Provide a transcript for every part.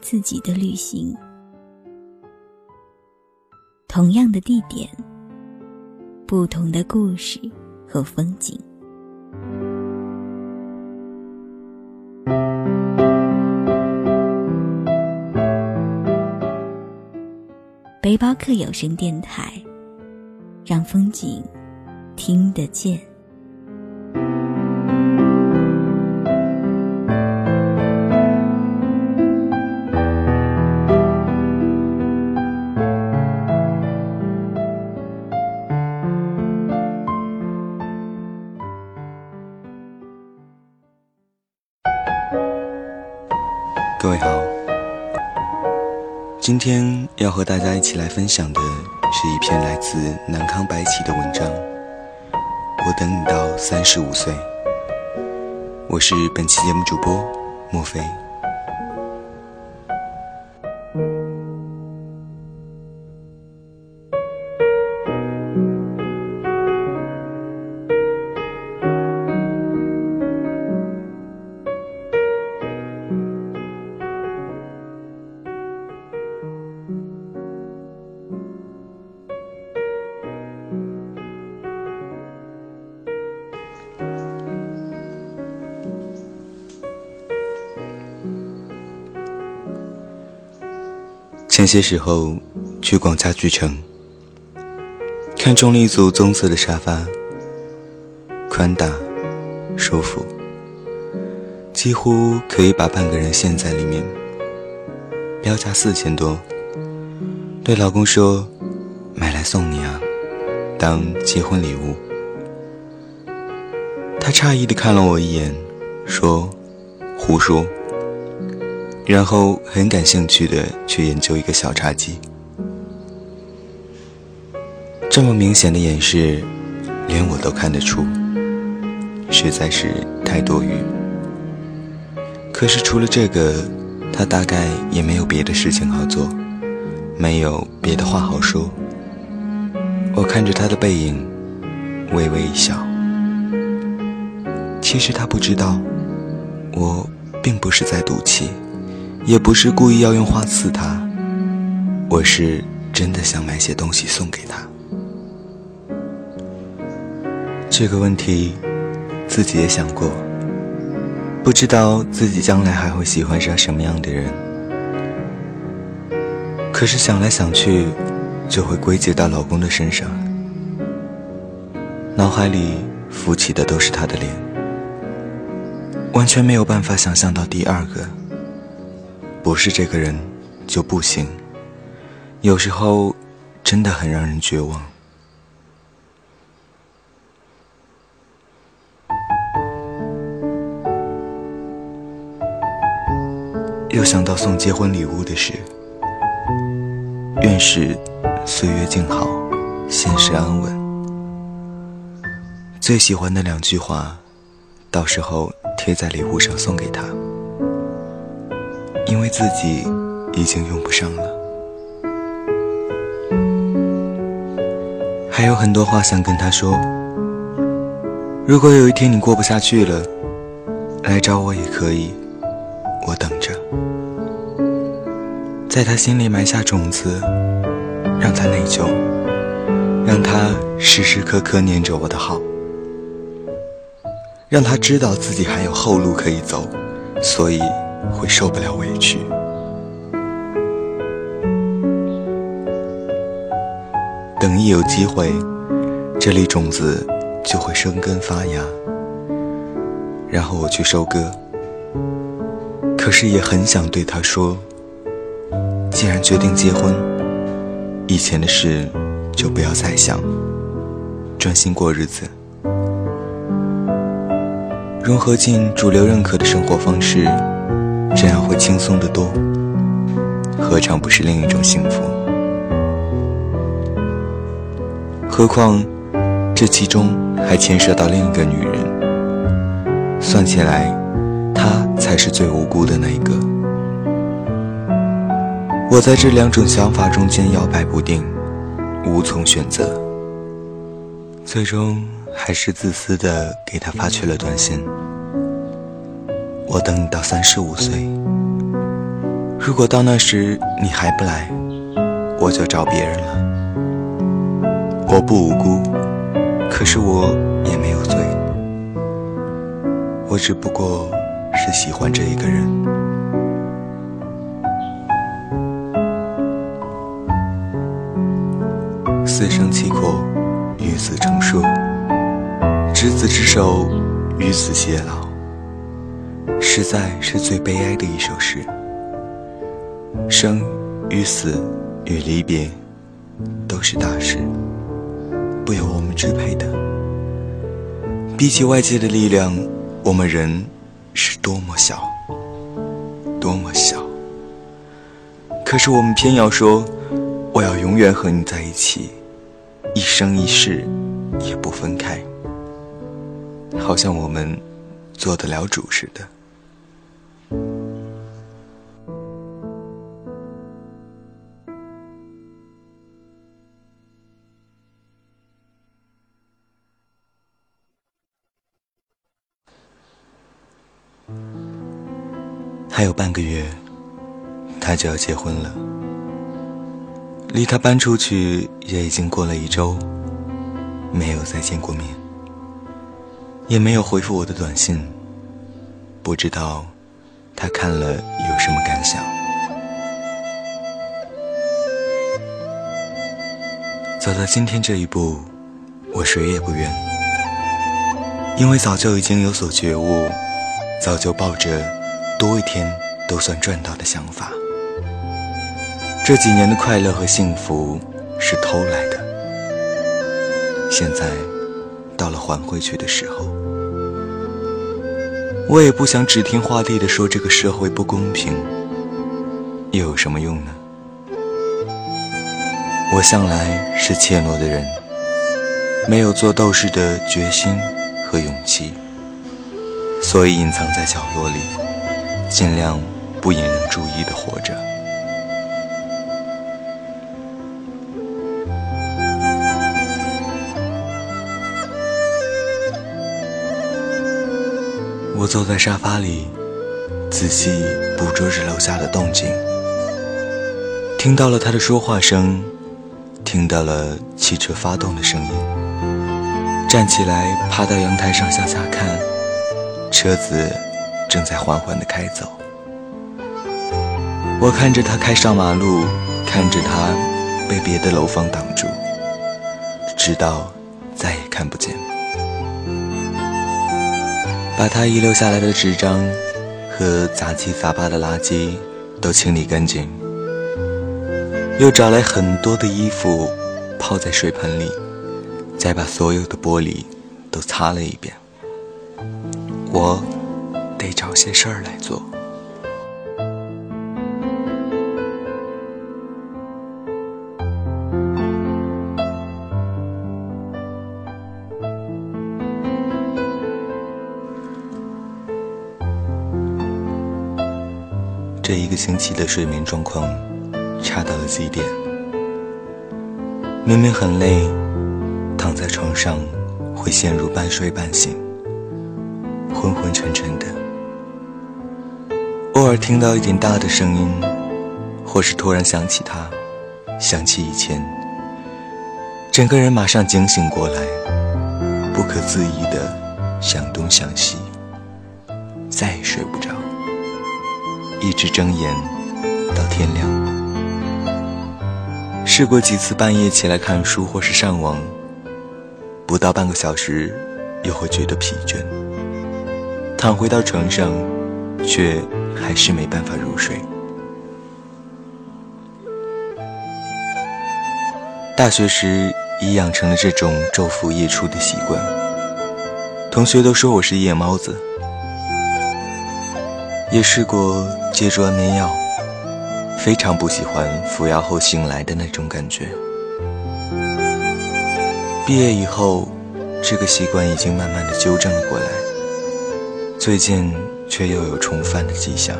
自己的旅行，同样的地点，不同的故事和风景。背包客有声电台，让风景听得见。各位好，今天要和大家一起来分享的是一篇来自南康白起的文章。我等你到三十五岁。我是本期节目主播莫非。前些时候去逛家具城，看中了一组棕色的沙发，宽大、舒服，几乎可以把半个人陷在里面。标价四千多，对老公说：“买来送你啊，当结婚礼物。”他诧异地看了我一眼，说：“胡说。”然后很感兴趣的去研究一个小茶几，这么明显的掩饰，连我都看得出，实在是太多余。可是除了这个，他大概也没有别的事情好做，没有别的话好说。我看着他的背影，微微一笑。其实他不知道，我并不是在赌气。也不是故意要用花刺他，我是真的想买些东西送给他。这个问题，自己也想过，不知道自己将来还会喜欢上什么样的人。可是想来想去，就会归结到老公的身上，脑海里浮起的都是他的脸，完全没有办法想象到第二个。不是这个人就不行，有时候真的很让人绝望。又想到送结婚礼物的事，愿是岁月静好，现实安稳。最喜欢的两句话，到时候贴在礼物上送给他。因为自己已经用不上了，还有很多话想跟他说。如果有一天你过不下去了，来找我也可以，我等着。在他心里埋下种子，让他内疚，让他时时刻刻念着我的好，让他知道自己还有后路可以走，所以。会受不了委屈。等一有机会，这粒种子就会生根发芽，然后我去收割。可是也很想对他说：既然决定结婚，以前的事就不要再想，专心过日子，融合进主流认可的生活方式。这样会轻松得多，何尝不是另一种幸福？何况这其中还牵涉到另一个女人，算起来，她才是最无辜的那一个。我在这两种想法中间摇摆不定，无从选择，最终还是自私的给她发去了短信。我等你到三十五岁。如果到那时你还不来，我就找别人了。我不无辜，可是我也没有罪。我只不过是喜欢这一个人。四生契阔，与子成说。执子之手，与子偕老。实在是最悲哀的一首诗。生与死与离别，都是大事，不由我们支配的。比起外界的力量，我们人是多么小，多么小。可是我们偏要说，我要永远和你在一起，一生一世也不分开，好像我们做得了主似的。还有半个月，他就要结婚了。离他搬出去也已经过了一周，没有再见过面，也没有回复我的短信。不知道他看了有什么感想。走到今天这一步，我谁也不怨，因为早就已经有所觉悟，早就抱着。多一天都算赚到的想法。这几年的快乐和幸福是偷来的，现在到了还回去的时候。我也不想指天画地的说这个社会不公平，又有什么用呢？我向来是怯懦的人，没有做斗士的决心和勇气，所以隐藏在角落里。尽量不引人注意的活着。我坐在沙发里，仔细捕捉着楼下的动静，听到了他的说话声，听到了汽车发动的声音。站起来，爬到阳台上向下看，车子。正在缓缓地开走，我看着他开上马路，看着他被别的楼房挡住，直到再也看不见。把他遗留下来的纸张和杂七杂八的垃圾都清理干净，又找来很多的衣服泡在水盆里，再把所有的玻璃都擦了一遍。我。得找些事儿来做。这一个星期的睡眠状况差到了极点，明明很累，躺在床上会陷入半睡半醒，昏昏沉沉的。偶尔听到一点大的声音，或是突然想起他，想起以前，整个人马上惊醒过来，不可自抑的想东想西，再也睡不着，一直睁眼到天亮。试过几次半夜起来看书或是上网，不到半个小时又会觉得疲倦，躺回到床上，却。还是没办法入睡。大学时已养成了这种昼伏夜出的习惯，同学都说我是夜猫子。也试过借助安眠药，非常不喜欢服药后醒来的那种感觉。毕业以后，这个习惯已经慢慢的纠正了过来。最近。却又有重犯的迹象。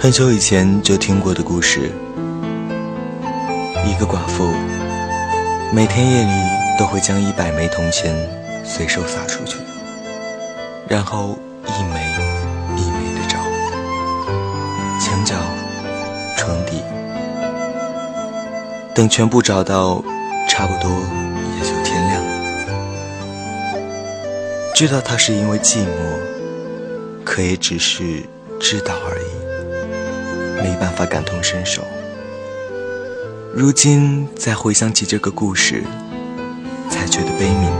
很久以前就听过的故事：一个寡妇，每天夜里都会将一百枚铜钱随手撒出去，然后一枚一枚的找，墙角、床底，等全部找到，差不多知道他是因为寂寞，可也只是知道而已，没办法感同身受。如今再回想起这个故事，才觉得悲悯。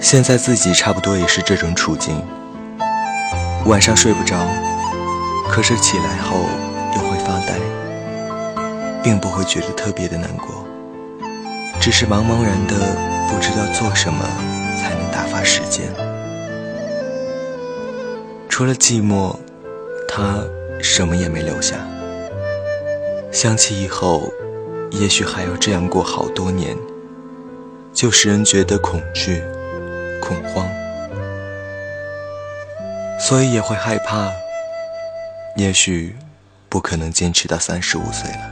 现在自己差不多也是这种处境，晚上睡不着，可是起来后又会发呆，并不会觉得特别的难过，只是茫茫然的不知道做什么才能打发时间。除了寂寞，他。什么也没留下。想起以后，也许还要这样过好多年，就使人觉得恐惧、恐慌，所以也会害怕。也许不可能坚持到三十五岁了。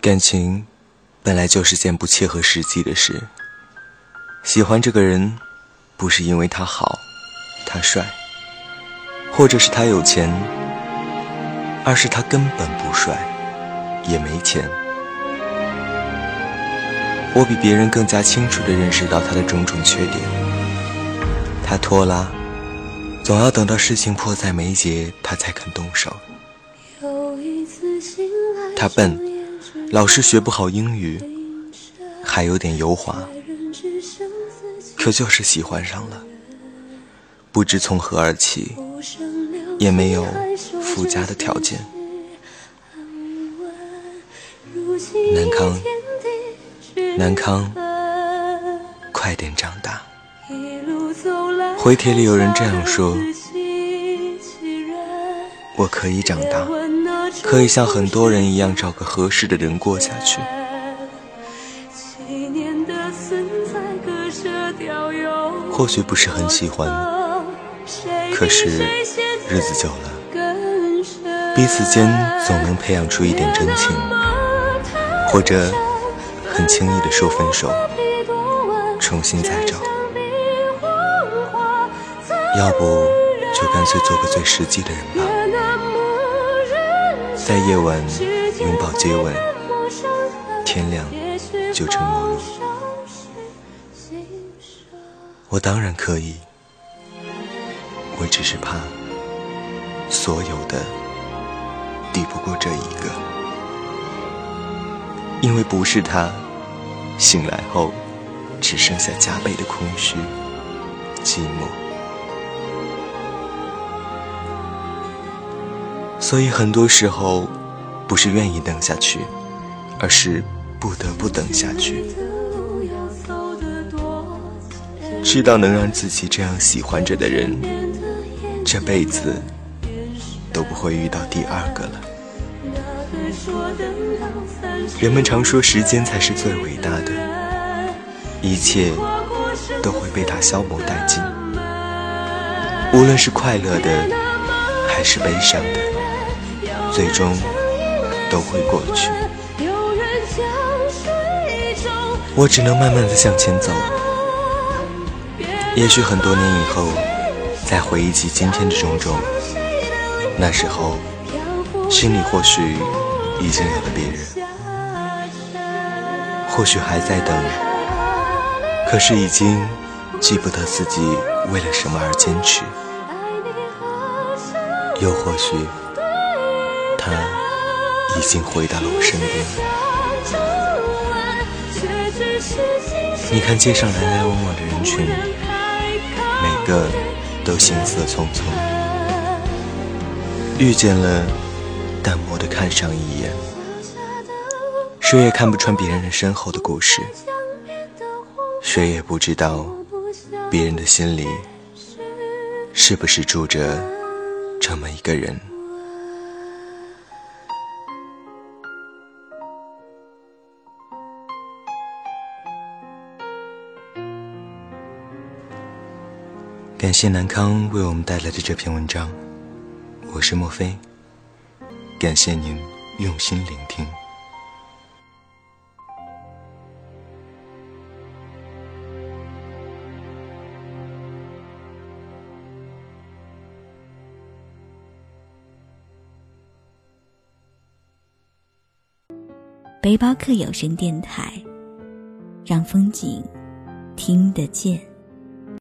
感情本来就是件不切合实际的事。喜欢这个人，不是因为他好、他帅，或者是他有钱，而是他根本不帅，也没钱。我比别人更加清楚地认识到他的种种缺点。他拖拉，总要等到事情迫在眉睫，他才肯动手。他笨。老是学不好英语，还有点油滑，可就是喜欢上了。不知从何而起，也没有附加的条件。南康，南康，快点长大。回帖里有人这样说：我可以长大。可以像很多人一样找个合适的人过下去。或许不是很喜欢，可是日子久了，彼此间总能培养出一点真情，或者很轻易的说分手，重新再找。要不就干脆做个最实际的人吧。在夜晚拥抱接吻，天亮就成陌路。我当然可以，我只是怕所有的抵不过这一个，因为不是他，醒来后只剩下加倍的空虚、寂寞。所以很多时候，不是愿意等下去，而是不得不等下去。知道能让自己这样喜欢着的人，这辈子都不会遇到第二个了。人们常说，时间才是最伟大的，一切都会被它消磨殆尽，无论是快乐的，还是悲伤的。最终都会过去，我只能慢慢的向前走。也许很多年以后，再回忆起今天的种种，那时候心里或许已经有了别人，或许还在等，可是已经记不得自己为了什么而坚持，又或许。他已经回到了我身边。你看街上来来往往的人群，每个都行色匆匆，遇见了，淡漠的看上一眼，谁也看不穿别人身后的故事，谁也不知道别人的心里是不是住着这么一个人。感谢南康为我们带来的这篇文章，我是莫非。感谢您用心聆听。背包客有声电台，让风景听得见。